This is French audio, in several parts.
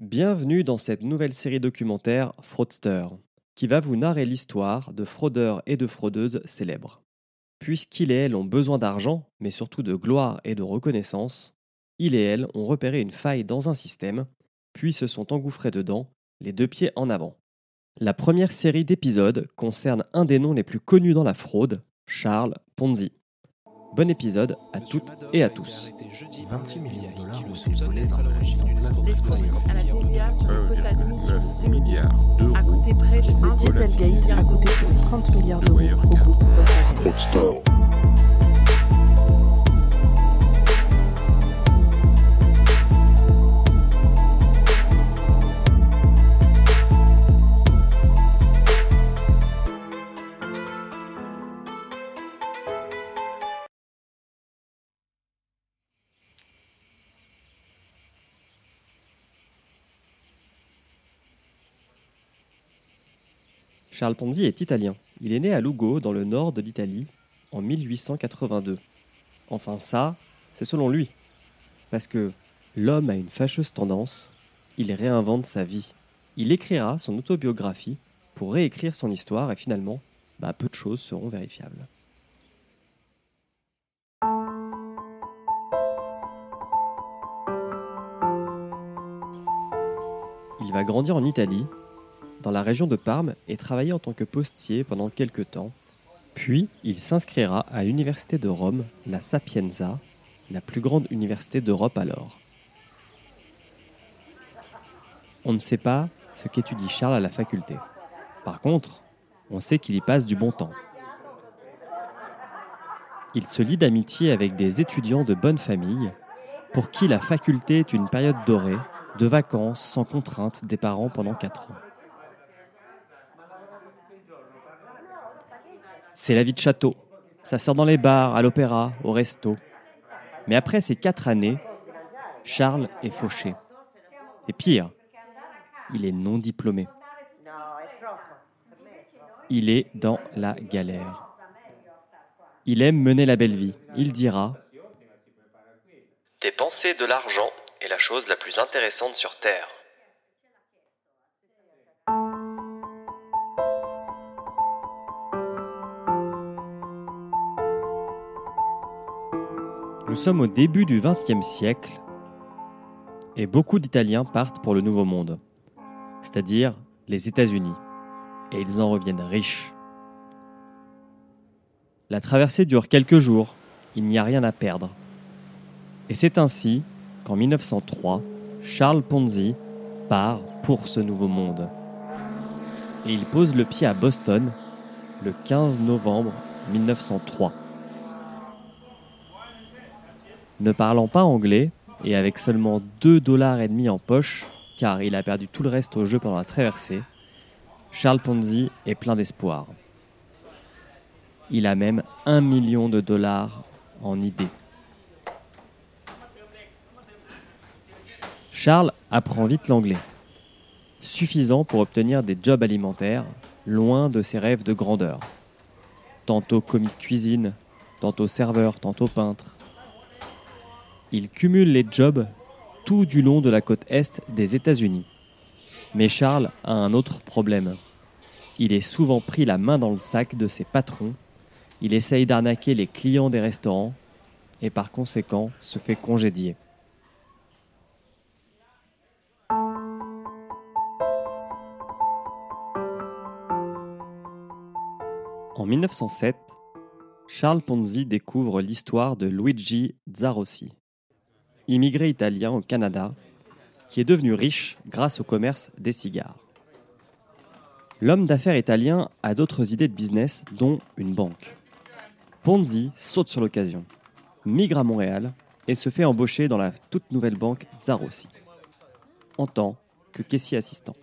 Bienvenue dans cette nouvelle série documentaire Fraudster, qui va vous narrer l'histoire de fraudeurs et de fraudeuses célèbres. Puisqu'il et elle ont besoin d'argent, mais surtout de gloire et de reconnaissance, il et elle ont repéré une faille dans un système, puis se sont engouffrés dedans, les deux pieds en avant. La première série d'épisodes concerne un des noms les plus connus dans la fraude, Charles Ponzi. Bon épisode à toutes et à tous. 26 millions de dollars ont été volés dans la mise en place de à la DIA sur le total mission 1,9 milliard d'euros. a coûté près de 1 Dieselgate a coûté plus de 30 milliards d'euros Charles Ponzi est italien. Il est né à Lugo, dans le nord de l'Italie, en 1882. Enfin ça, c'est selon lui. Parce que l'homme a une fâcheuse tendance, il réinvente sa vie. Il écrira son autobiographie pour réécrire son histoire et finalement, bah, peu de choses seront vérifiables. Il va grandir en Italie, dans la région de Parme, et travailler en tant que postier pendant quelques temps. Puis, il s'inscrira à l'université de Rome, la Sapienza, la plus grande université d'Europe alors. On ne sait pas ce qu'étudie Charles à la faculté. Par contre, on sait qu'il y passe du bon temps. Il se lie d'amitié avec des étudiants de bonne famille, pour qui la faculté est une période dorée, de vacances sans contrainte des parents pendant 4 ans. C'est la vie de château. Ça sort dans les bars, à l'opéra, au resto. Mais après ces quatre années, Charles est fauché. Et pire, il est non diplômé. Il est dans la galère. Il aime mener la belle vie. Il dira Dépenser de l'argent est la chose la plus intéressante sur Terre. Nous sommes au début du XXe siècle et beaucoup d'Italiens partent pour le Nouveau Monde, c'est-à-dire les États-Unis, et ils en reviennent riches. La traversée dure quelques jours, il n'y a rien à perdre. Et c'est ainsi qu'en 1903, Charles Ponzi part pour ce Nouveau Monde. Et il pose le pied à Boston le 15 novembre 1903. Ne parlant pas anglais et avec seulement 2 dollars et demi en poche, car il a perdu tout le reste au jeu pendant la traversée, Charles Ponzi est plein d'espoir. Il a même 1 million de dollars en idée. Charles apprend vite l'anglais, suffisant pour obtenir des jobs alimentaires, loin de ses rêves de grandeur. Tantôt commis de cuisine, tantôt serveur, tantôt peintre. Il cumule les jobs tout du long de la côte est des États-Unis. Mais Charles a un autre problème. Il est souvent pris la main dans le sac de ses patrons, il essaye d'arnaquer les clients des restaurants et par conséquent se fait congédier. En 1907, Charles Ponzi découvre l'histoire de Luigi Zarossi, immigré italien au Canada, qui est devenu riche grâce au commerce des cigares. L'homme d'affaires italien a d'autres idées de business, dont une banque. Ponzi saute sur l'occasion, migre à Montréal et se fait embaucher dans la toute nouvelle banque Zarossi, en tant que caissier assistant.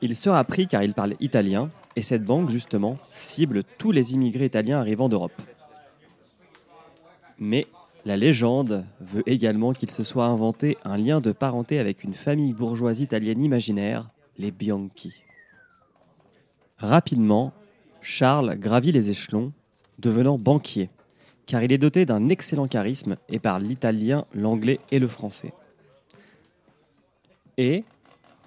Il sera pris car il parle italien et cette banque, justement, cible tous les immigrés italiens arrivant d'Europe. Mais la légende veut également qu'il se soit inventé un lien de parenté avec une famille bourgeoise italienne imaginaire, les Bianchi. Rapidement, Charles gravit les échelons, devenant banquier, car il est doté d'un excellent charisme et parle l'italien, l'anglais et le français. Et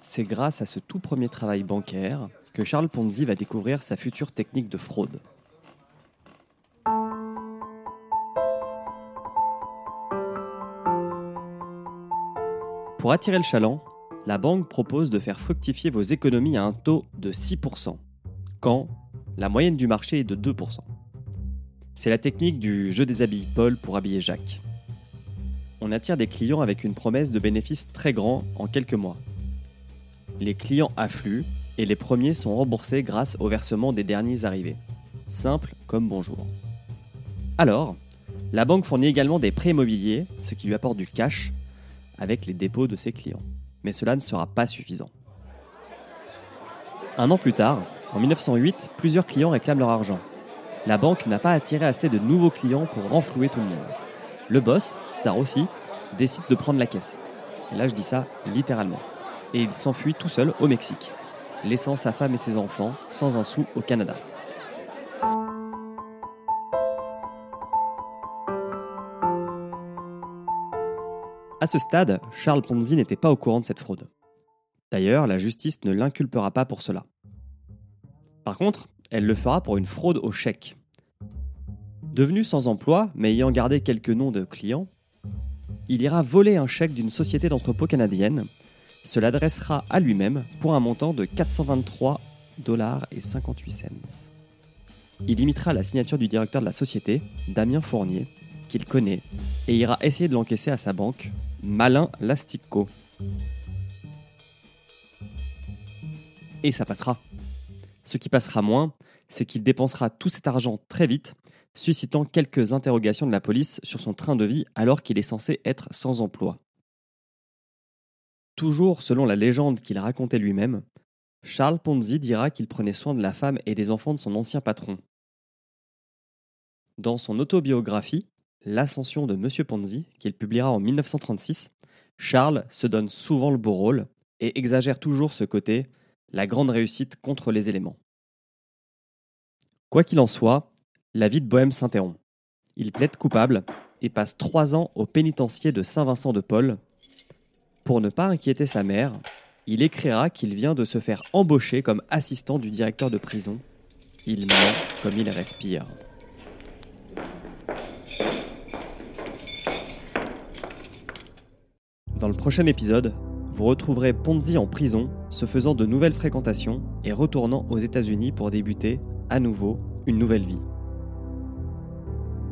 c'est grâce à ce tout premier travail bancaire que Charles Ponzi va découvrir sa future technique de fraude. Pour attirer le chaland, la banque propose de faire fructifier vos économies à un taux de 6%, quand la moyenne du marché est de 2%. C'est la technique du jeu des habits Paul pour habiller Jacques. On attire des clients avec une promesse de bénéfices très grands en quelques mois. Les clients affluent et les premiers sont remboursés grâce au versement des derniers arrivés. Simple comme bonjour. Alors, la banque fournit également des prêts immobiliers, ce qui lui apporte du cash avec les dépôts de ses clients. Mais cela ne sera pas suffisant. Un an plus tard, en 1908, plusieurs clients réclament leur argent. La banque n'a pas attiré assez de nouveaux clients pour renflouer tout le monde. Le boss, Tsar décide de prendre la caisse. Et là, je dis ça littéralement. Et il s'enfuit tout seul au Mexique, laissant sa femme et ses enfants sans un sou au Canada. À ce stade, Charles Ponzi n'était pas au courant de cette fraude. D'ailleurs, la justice ne l'inculpera pas pour cela. Par contre, elle le fera pour une fraude au chèque. Devenu sans emploi, mais ayant gardé quelques noms de clients, il ira voler un chèque d'une société d'entrepôt canadienne, se l'adressera à lui-même pour un montant de 423 dollars et 58 cents. Il imitera la signature du directeur de la société, Damien Fournier, qu'il connaît, et ira essayer de l'encaisser à sa banque, Malin Lastico. Et ça passera. Ce qui passera moins, c'est qu'il dépensera tout cet argent très vite, suscitant quelques interrogations de la police sur son train de vie alors qu'il est censé être sans emploi. Toujours selon la légende qu'il racontait lui-même, Charles Ponzi dira qu'il prenait soin de la femme et des enfants de son ancien patron. Dans son autobiographie, L'ascension de Monsieur Ponzi, qu'il publiera en 1936, Charles se donne souvent le beau rôle et exagère toujours ce côté, la grande réussite contre les éléments. Quoi qu'il en soit, la vie de Bohème s'interrompt. Il plaide coupable et passe trois ans au pénitencier de Saint-Vincent de Paul. Pour ne pas inquiéter sa mère, il écrira qu'il vient de se faire embaucher comme assistant du directeur de prison. Il ment comme il respire. Dans le prochain épisode, vous retrouverez Ponzi en prison, se faisant de nouvelles fréquentations et retournant aux États-Unis pour débuter, à nouveau, une nouvelle vie.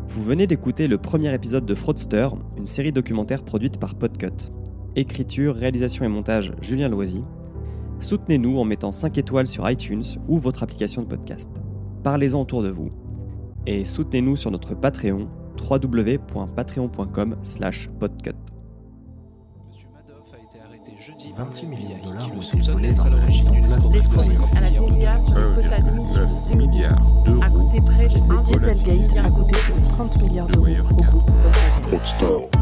Vous venez d'écouter le premier épisode de Fraudster, une série documentaire produite par Podcut. Écriture, réalisation et montage Julien Loisy. Soutenez-nous en mettant 5 étoiles sur iTunes ou votre application de podcast. Parlez-en autour de vous. Et soutenez-nous sur notre Patreon www.patreon.com/podcut. 26 milliards de dollars qui ont été volés dans à la mise en place de à la TVA sur le quota d'émission des milliards a coûté près de 1 Le Dieselgate coûté plus de 30 milliards d'euros. au groupe.